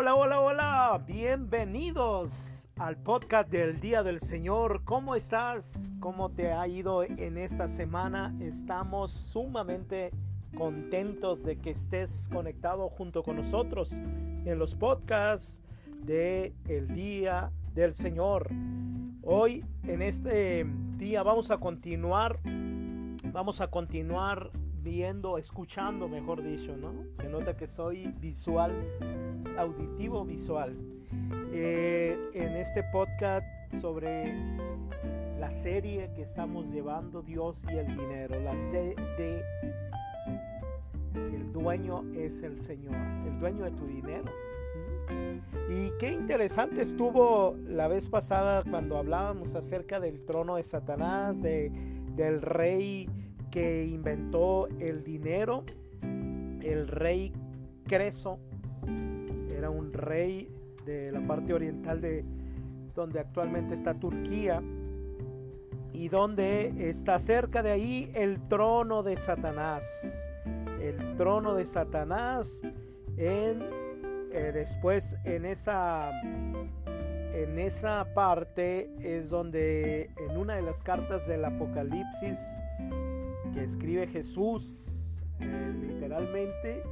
Hola, hola, hola, bienvenidos al podcast del Día del Señor. ¿Cómo estás? ¿Cómo te ha ido en esta semana? Estamos sumamente contentos de que estés conectado junto con nosotros en los podcasts de el Día del Señor. Hoy en este día vamos a continuar vamos a continuar viendo, escuchando, mejor dicho, ¿no? Se nota que soy visual, auditivo visual. Eh, en este podcast sobre la serie que estamos llevando, Dios y el dinero, el dueño es el Señor, el dueño de tu dinero. Y qué interesante estuvo la vez pasada cuando hablábamos acerca del trono de Satanás, de, del rey que inventó el dinero, el rey Creso, era un rey de la parte oriental de donde actualmente está Turquía y donde está cerca de ahí el trono de Satanás. El trono de Satanás en eh, después en esa en esa parte es donde en una de las cartas del Apocalipsis escribe Jesús, literalmente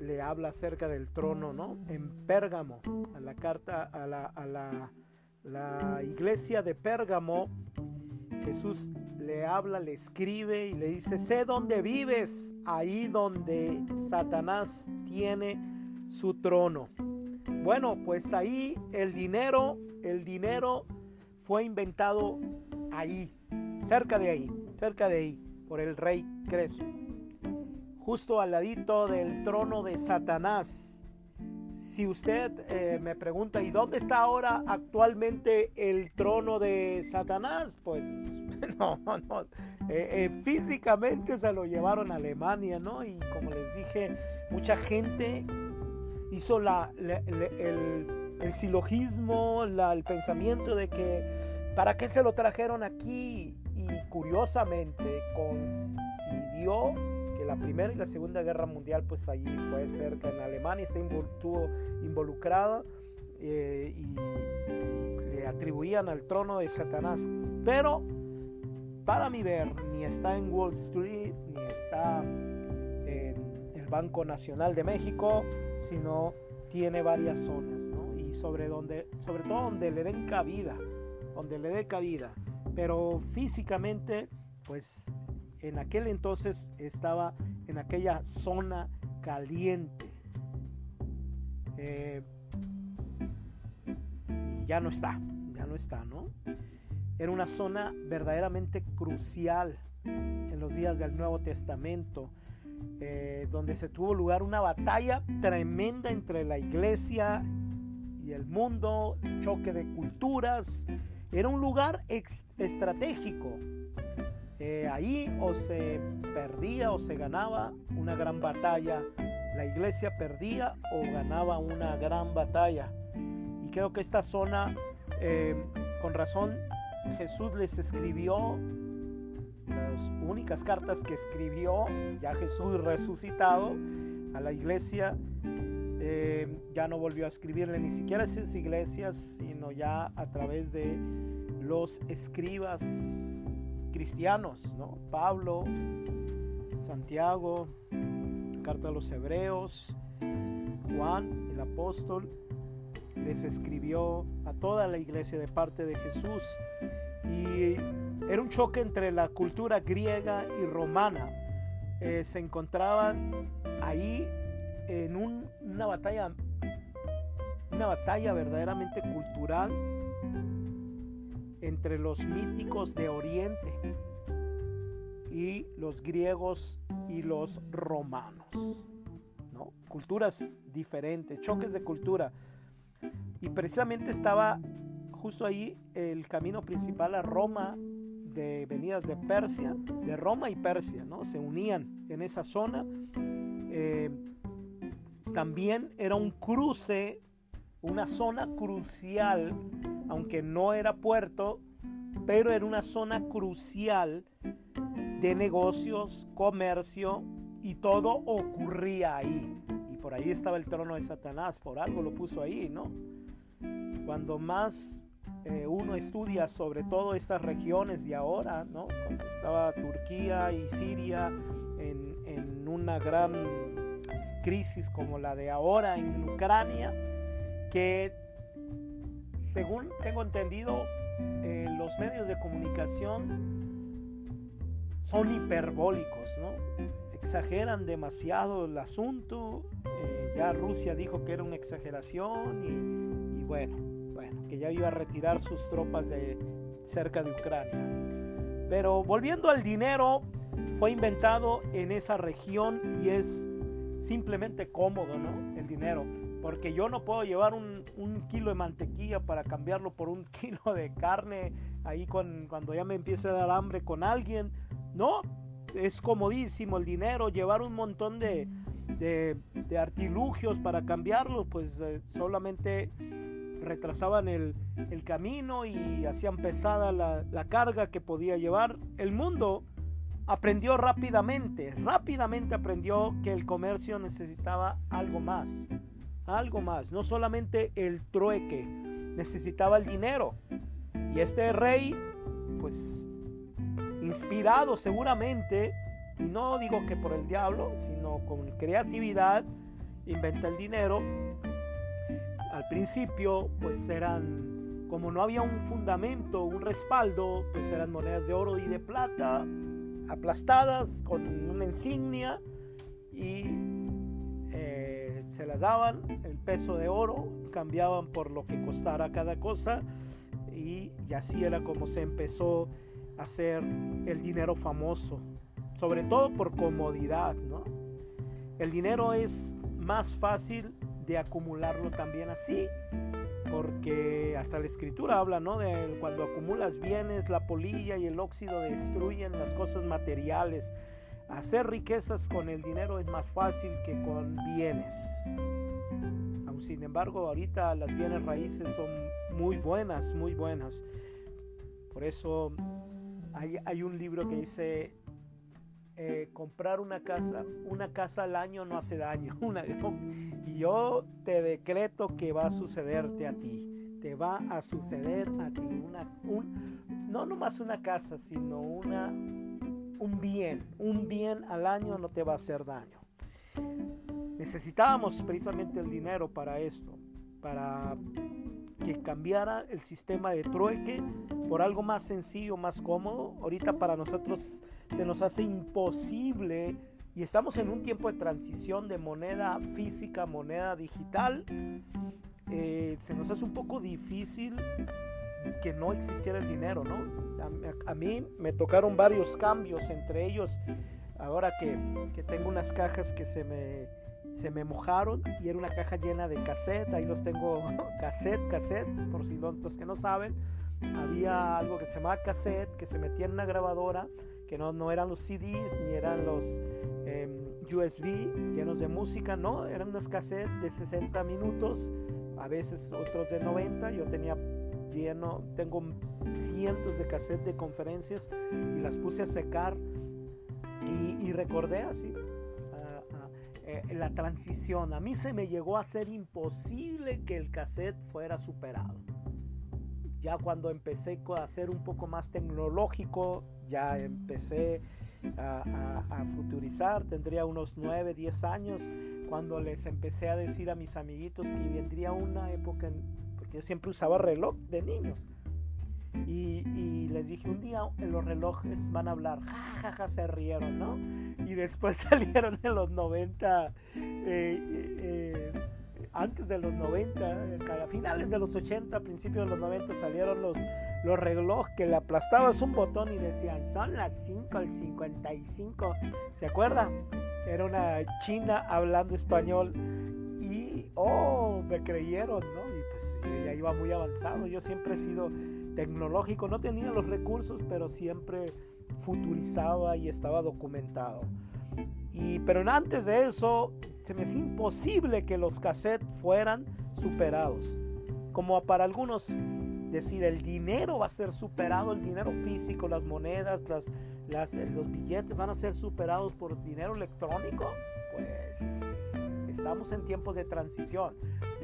le habla acerca del trono, ¿no? En Pérgamo, a la carta, a la, a la iglesia de Pérgamo, Jesús le habla, le escribe y le dice, sé dónde vives, ahí donde Satanás tiene su trono. Bueno, pues ahí el dinero, el dinero fue inventado ahí, cerca de ahí, cerca de ahí, por el rey Creso, justo al ladito del trono de Satanás. Si usted eh, me pregunta, ¿y dónde está ahora actualmente el trono de Satanás? Pues no, no, eh, eh, físicamente se lo llevaron a Alemania, ¿no? Y como les dije, mucha gente hizo la, el, el, silogismo, el pensamiento de que ¿Para qué se lo trajeron aquí? Curiosamente coincidió que la Primera y la Segunda Guerra Mundial, pues allí fue cerca en Alemania, está estuvo involucrada eh, y, le atribuían al trono de Satanás. Pero, para mi ver, ni está en Wall Street, ni está en el Banco Nacional de México, sino tiene varias zonas. Y sobre, donde, sobre todo donde le den cabida donde le dé cabida. Pero físicamente, pues en aquel entonces estaba en aquella zona caliente. Eh, y ya no está, ya no está, ¿no? Era una zona verdaderamente crucial en los días del Nuevo Testamento, eh, donde se tuvo lugar una batalla tremenda entre la iglesia y el mundo, choque de culturas, era un lugar estratégico. Eh, ahí o se perdía o se ganaba una gran batalla. La iglesia perdía o ganaba una gran batalla. Y creo que esta zona, eh, con razón, Jesús les escribió las únicas cartas que escribió, ya Jesús resucitado, a la iglesia eh, ya no volvió a escribirle ni siquiera a esas iglesias, sino ya a través de los escribas cristianos, ¿no? Pablo, Santiago, carta a los hebreos, Juan, el apóstol, les escribió a toda la iglesia de parte de Jesús. Y era un choque entre la cultura griega y romana. Eh, se encontraban ahí en una batalla, una batalla verdaderamente cultural entre los míticos de Oriente y los griegos y los romanos. ¿no? Culturas diferentes, choques de cultura. Y precisamente estaba justo ahí el camino principal a Roma de venidas de Persia, de Roma y Persia, ¿no? Se unían en esa zona. Eh, también era un cruce, una zona crucial, aunque no era puerto, pero era una zona crucial de negocios, comercio y todo ocurría ahí. Y por ahí estaba el trono de Satanás, por algo lo puso ahí, ¿no? Cuando más eh, uno estudia sobre todo estas regiones de ahora, ¿no? Cuando estaba Turquía y Siria en, en una gran crisis como la de ahora en Ucrania, que según tengo entendido, eh, los medios de comunicación son hiperbólicos, ¿no? Exageran demasiado el asunto. Eh, ya Rusia dijo que era una exageración y, y, bueno, bueno, que ya iba a retirar sus tropas de cerca de Ucrania. Pero volviendo al dinero, fue inventado en esa región y es simplemente cómodo, ¿no? El dinero porque yo no puedo llevar un, kilo de mantequilla para cambiarlo por un kilo de carne ahí cuando ya me empiece a dar hambre con alguien. No, es comodísimo el dinero, llevar un montón de, artilugios para cambiarlo, pues eh, solamente retrasaban el, camino y hacían pesada la, la carga que podía llevar. El mundo aprendió rápidamente, rápidamente aprendió que el comercio necesitaba algo más algo más, no solamente el trueque, necesitaba el dinero. Y este rey, pues inspirado seguramente, y no digo que por el diablo, sino con creatividad, inventa el dinero. Al principio, pues eran, como no había un fundamento, un respaldo, pues eran monedas de oro y de plata, aplastadas con una insignia y se las daban el peso de oro, cambiaban por lo que costara cada cosa y, así era como se empezó a hacer el dinero famoso, sobre todo por comodidad, ¿no? El dinero es más fácil de acumularlo también así, porque hasta la escritura habla, ¿no? De cuando acumulas bienes, la polilla y el óxido destruyen las cosas materiales, Hacer riquezas con el dinero es más fácil que con bienes. Sin embargo, ahorita las bienes raíces son muy buenas, muy buenas. Por eso hay, un libro que dice, eh, comprar una casa, una casa al año no hace daño. y yo te decreto que va a sucederte a ti. Te va a suceder a ti. Una, un, no nomás una casa, sino una un bien, un bien al año no te va a hacer daño. Necesitábamos precisamente el dinero para esto, para que cambiara el sistema de trueque por algo más sencillo, más cómodo. Ahorita para nosotros se nos hace imposible y estamos en un tiempo de transición de moneda física, moneda digital. Eh, se nos hace un poco difícil que no existiera el dinero, ¿no? A, mí me tocaron varios cambios, entre ellos, ahora que, que, tengo unas cajas que se me, se me mojaron y era una caja llena de cassette, ahí los tengo, cassette, cassette, por si los que no saben, había algo que se llamaba cassette, que se metía en una grabadora, que no, no eran los CDs ni eran los em, USB llenos de música, no, eran unas cassettes de 60 minutos, a veces otros de 90, yo tenía lleno, tengo cientos de cassettes de conferencias y las puse a secar y, recordé así eh, la transición. A mí se me llegó a ser imposible que el cassette fuera superado. Ya cuando empecé a ser un poco más tecnológico, ya empecé a, futurizar, tendría unos 9, 10 años, cuando les empecé a decir a mis amiguitos que vendría una época en, yo siempre usaba reloj de niños. Les dije, un día los relojes van a hablar, jajaja, se rieron, ¿no? Y después salieron en los 90, eh, eh, antes de los 90, a finales de los 80, principios de los 90 salieron los, los relojes que le aplastabas un botón y decían, son las 5 al 55, ¿se acuerdan? Era una china hablando español y, oh, me creyeron, ¿no? Y pues ya iba muy avanzado. Yo siempre he sido tecnológico, no tenía los recursos, pero siempre futurizaba y estaba documentado. Y, pero antes de eso, se me es imposible que los cassettes fueran superados. Como para algunos decir, el dinero va a ser superado, el dinero físico, las monedas, las, los billetes van a ser superados por dinero electrónico, pues estamos en tiempos de transición.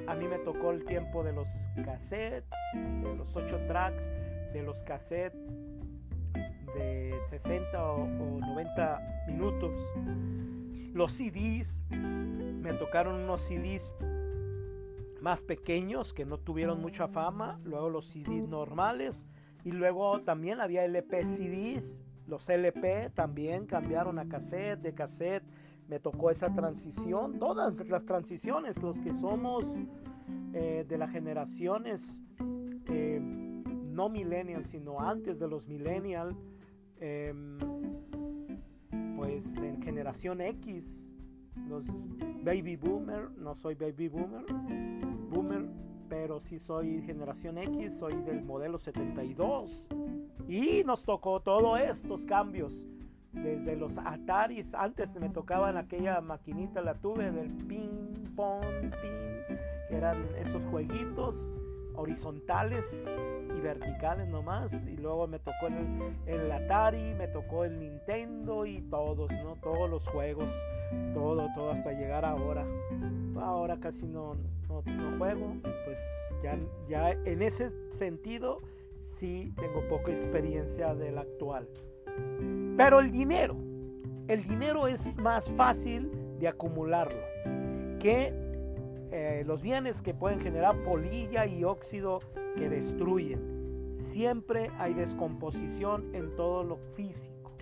A mí me tocó el tiempo de los cassettes, de los 8 tracks, de los cassettes de 60 o, 90 minutos. Los CDs, me tocaron unos CDs más pequeños que no tuvieron mucha fama, luego los CDs normales y luego también había LP CDs, los LP también cambiaron a cassette, de cassette me tocó esa transición, todas las transiciones, los que somos eh, de las generaciones eh, no millennial, sino antes de los millennial, em, pues en generación X, los baby boomer, no soy baby boomer, boomer, pero sí soy generación X, soy del modelo 72 y nos tocó todos estos cambios desde los Ataris, antes me tocaban aquella maquinita, la tuve del ping pong, ping, que eran esos jueguitos horizontales y verticales nomás. Y luego me tocó el, el, Atari, me tocó el Nintendo y todos, ¿no? Todos los juegos, todo, todo hasta llegar ahora. Ahora casi no, no, no juego, pues ya, ya en ese sentido sí tengo poca experiencia del actual. Pero el dinero, el dinero es más fácil de acumularlo que eh, los bienes que pueden generar polilla y óxido que destruyen. Siempre hay descomposición en todo lo físico,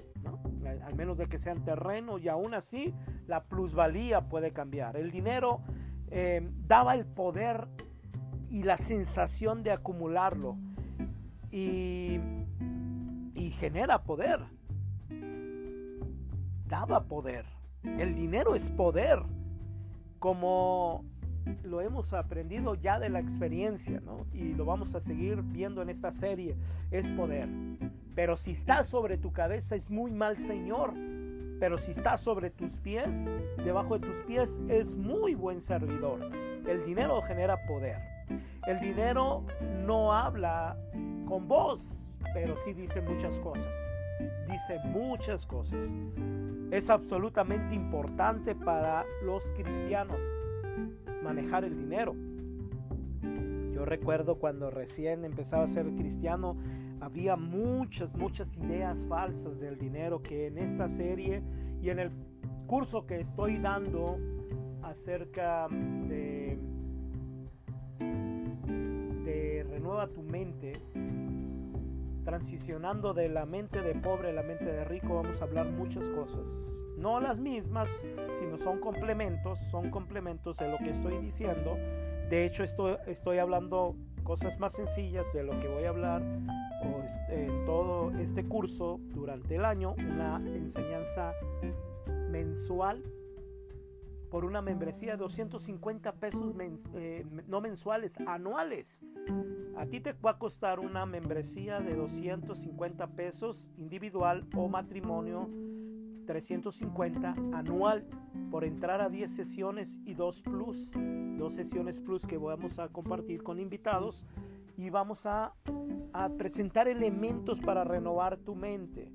al menos de que sean terreno y aún así la plusvalía puede cambiar. El dinero eh, daba el poder y la sensación de acumularlo y genera poder. Daba poder. El dinero es poder. Como lo hemos aprendido ya de la experiencia, ¿no? Y lo vamos a seguir viendo en esta serie. Es poder. Pero si está sobre tu cabeza es muy mal señor. Pero si está sobre tus pies, debajo de tus pies es muy buen servidor. El dinero genera poder. El dinero no habla con voz, pero sí dice muchas cosas. Dice muchas cosas. Es absolutamente importante para los cristianos manejar el dinero. Yo recuerdo cuando recién empezaba a ser cristiano, había muchas, muchas ideas falsas del dinero que en esta serie y en el curso que estoy dando acerca de, de Renueva tu mente, transicionando de la mente de pobre a la mente de rico, vamos a hablar muchas cosas. No las mismas, sino son complementos, son complementos de lo que estoy diciendo. De hecho, estoy, estoy hablando cosas más sencillas de lo que voy a hablar en todo este curso durante el año, una enseñanza mensual por una membresía de 250 pesos eh, no mensuales, anuales. A ti te va a costar una membresía de 250 pesos individual o matrimonio 350 anual por entrar a 10 sesiones y 2 plus, dos sesiones plus que vamos a compartir con invitados y vamos a, a presentar elementos para renovar tu mente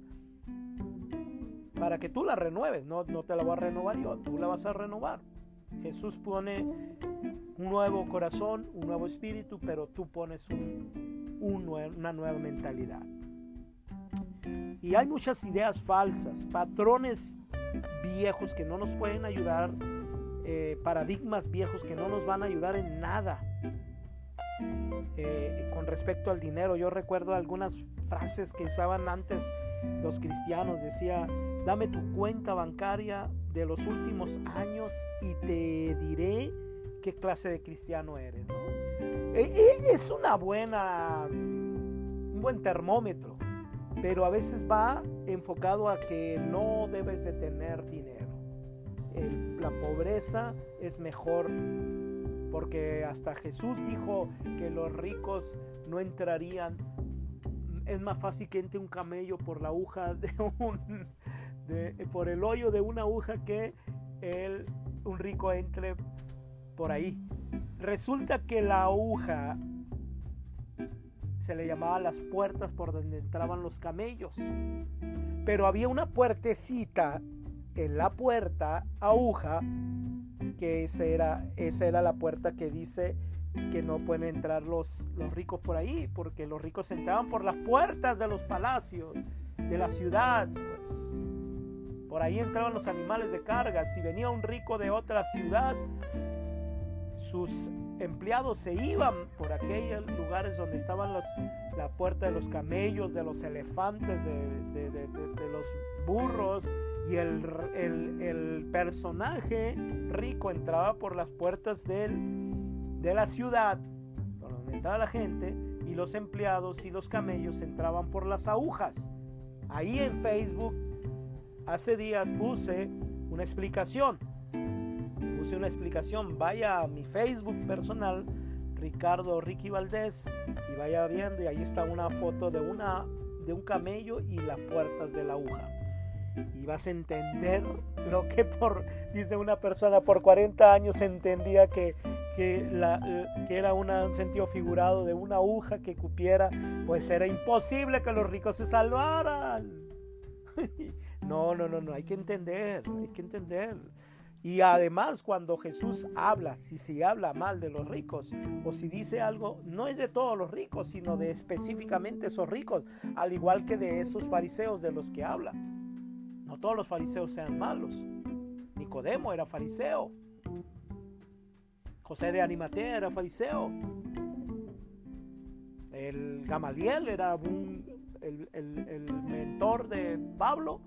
para que tú la renueves, no, no te la voy a renovar yo, tú la vas a renovar. Jesús pone un nuevo corazón, un nuevo espíritu, pero tú pones una nueva mentalidad. Y hay muchas ideas falsas, patrones viejos que no nos pueden ayudar, eh, paradigmas viejos que no nos van a ayudar en nada. Eh, con respecto al dinero, yo recuerdo algunas frases que usaban antes los cristianos, decía, dame tu cuenta bancaria de los últimos años y te diré qué clase de cristiano eres. E, e, es una buena, un buen termómetro, pero a veces va enfocado a que no debes de tener dinero. la pobreza es mejor porque hasta Jesús dijo que los ricos no entrarían. Es más fácil que entre un camello por la aguja de un, por el hoyo de una aguja que el, un rico entre por ahí. Resulta que la aguja se le llamaba las puertas por donde entraban los camellos. pero había una puertecita en la puerta, aguja, que esa era, esa era la puerta que dice que no pueden entrar los, los ricos por ahí, porque los ricos entraban por las puertas de los palacios, de la ciudad. Por ahí entraban los animales de carga. Si venía un rico de otra ciudad, sus empleados se iban por aquellos lugares donde estaban los, la puerta de los camellos, de los elefantes, de, los burros, y el, el, personaje rico entraba por las puertas del, de la ciudad, donde entraba la gente, y los empleados y los camellos entraban por las agujas. Ahí en Facebook, hace días puse una explicación una explicación, vaya a mi Facebook personal, Ricardo Ricky Valdés, y vaya viendo, y ahí está una foto de, una, de un camello y las puertas de la aguja. Y vas a entender lo que por, dice una persona, por 40 años entendía que, que era un sentido figurado de una aguja que cupiera, pues era imposible que los ricos se salvaran. No, no, no, no, hay que entender, hay que entender. Y además cuando Jesús habla, si se habla mal de los ricos o si dice algo, no es de todos los ricos, sino de específicamente esos ricos, al igual que de esos fariseos de los que habla. No todos los fariseos sean malos. Nicodemo era fariseo. José de Animatea era fariseo. El Gamaliel era un, el, el mentor de Pablo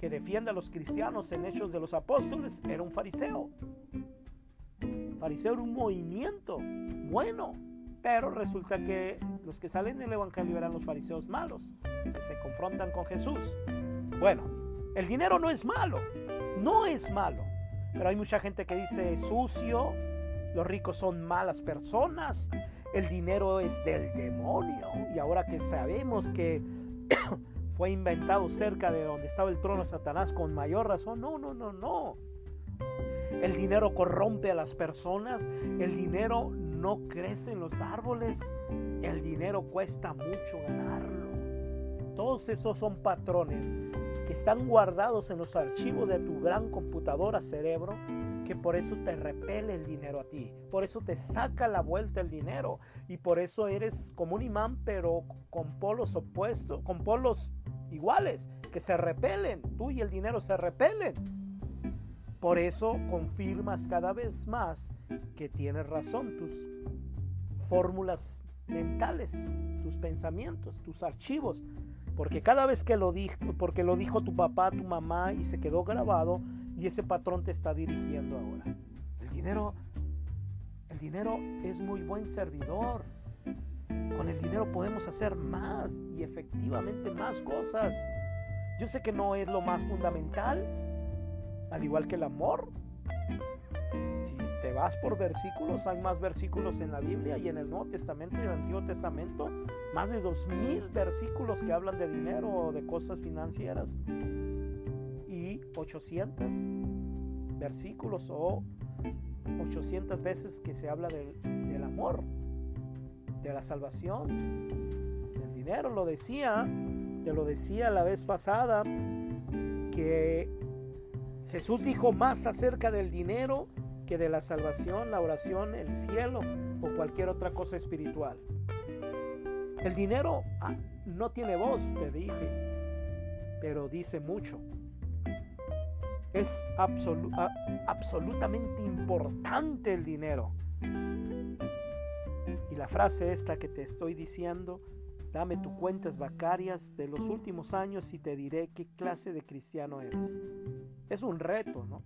que defiende a los cristianos en Hechos de los Apóstoles era un fariseo. Fariseo era un movimiento bueno, pero resulta que los que salen del Evangelio eran los fariseos malos, que se confrontan con Jesús. Bueno, el dinero no es malo, no es malo, pero hay mucha gente que dice sucio, los ricos son malas personas, el dinero es del demonio, y ahora que sabemos que fue inventado cerca de donde estaba el trono de Satanás con mayor razón. No, no, no, no. El dinero corrompe a las personas. El dinero no crece en los árboles. El dinero cuesta mucho ganarlo. Todos esos son patrones que están guardados en los archivos de tu gran computadora cerebro que por eso te repele el dinero a ti, por eso te saca la vuelta el dinero y por eso eres como un imán pero con polos opuestos, con polos iguales, que se repelen, tú y el dinero se repelen. Por eso confirmas cada vez más que tienes razón, tus fórmulas mentales, tus pensamientos, tus archivos, porque cada vez que lo dijo, porque lo dijo tu papá, tu mamá y se quedó grabado y ese patrón te está dirigiendo ahora. El dinero el dinero es muy buen servidor. Con el dinero podemos hacer más y efectivamente más cosas. Yo sé que no es lo más fundamental, al igual que el amor. Si te vas por versículos, hay más versículos en la Biblia y en el Nuevo Testamento y en el Antiguo Testamento, más de dos mil versículos que hablan de dinero o de cosas financieras y 800 versículos o 800 veces que se habla del, del amor de la salvación, el dinero. Lo decía, te lo decía la vez pasada, que Jesús dijo más acerca del dinero que de la salvación, la oración, el cielo o cualquier otra cosa espiritual. El dinero ah, no tiene voz, te dije, pero dice mucho. Es absolutamente importante el dinero la frase esta que te estoy diciendo, dame tus cuentas bancarias de los últimos años y te diré qué clase de cristiano eres. Es un reto, ¿no?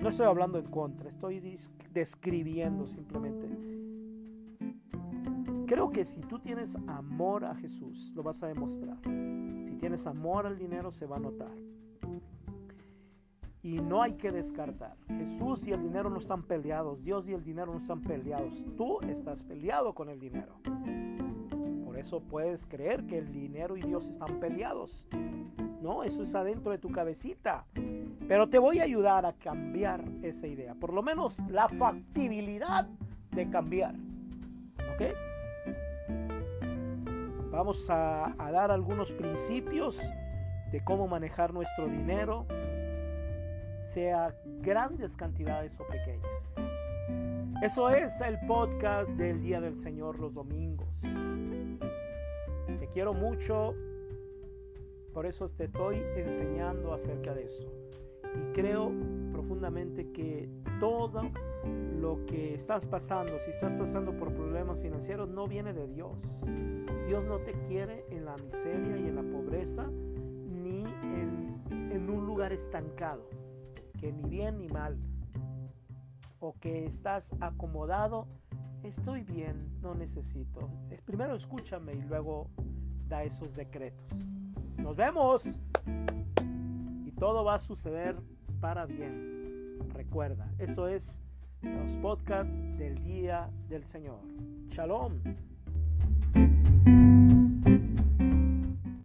No estoy hablando en contra, estoy describiendo simplemente. Creo que si tú tienes amor a Jesús, lo vas a demostrar. Si tienes amor al dinero, se va a notar y no hay que descartar. Jesús y el dinero no están peleados, Dios y el dinero no están peleados, tú estás peleado con el dinero. Por eso puedes creer que el dinero y Dios están peleados. No, eso es adentro de tu cabecita. Pero te voy a ayudar a cambiar esa idea, por lo menos la factibilidad de cambiar. ¿Ok? Vamos a, a dar algunos principios de cómo manejar nuestro dinero, sea grandes cantidades o pequeñas. Eso es el podcast del Día del Señor los domingos. Te quiero mucho, por eso te estoy enseñando acerca de eso. Y creo profundamente que todo lo que estás pasando, si estás pasando por problemas financieros, no viene de Dios. Dios no te quiere en la miseria y en la pobreza, ni en, en un lugar estancado, que ni bien ni mal o que estás acomodado, estoy bien, no necesito. Primero escúchame y luego da esos decretos. Nos vemos. Y todo va a suceder para bien. Recuerda, esto es los podcasts del Día del Señor. Shalom.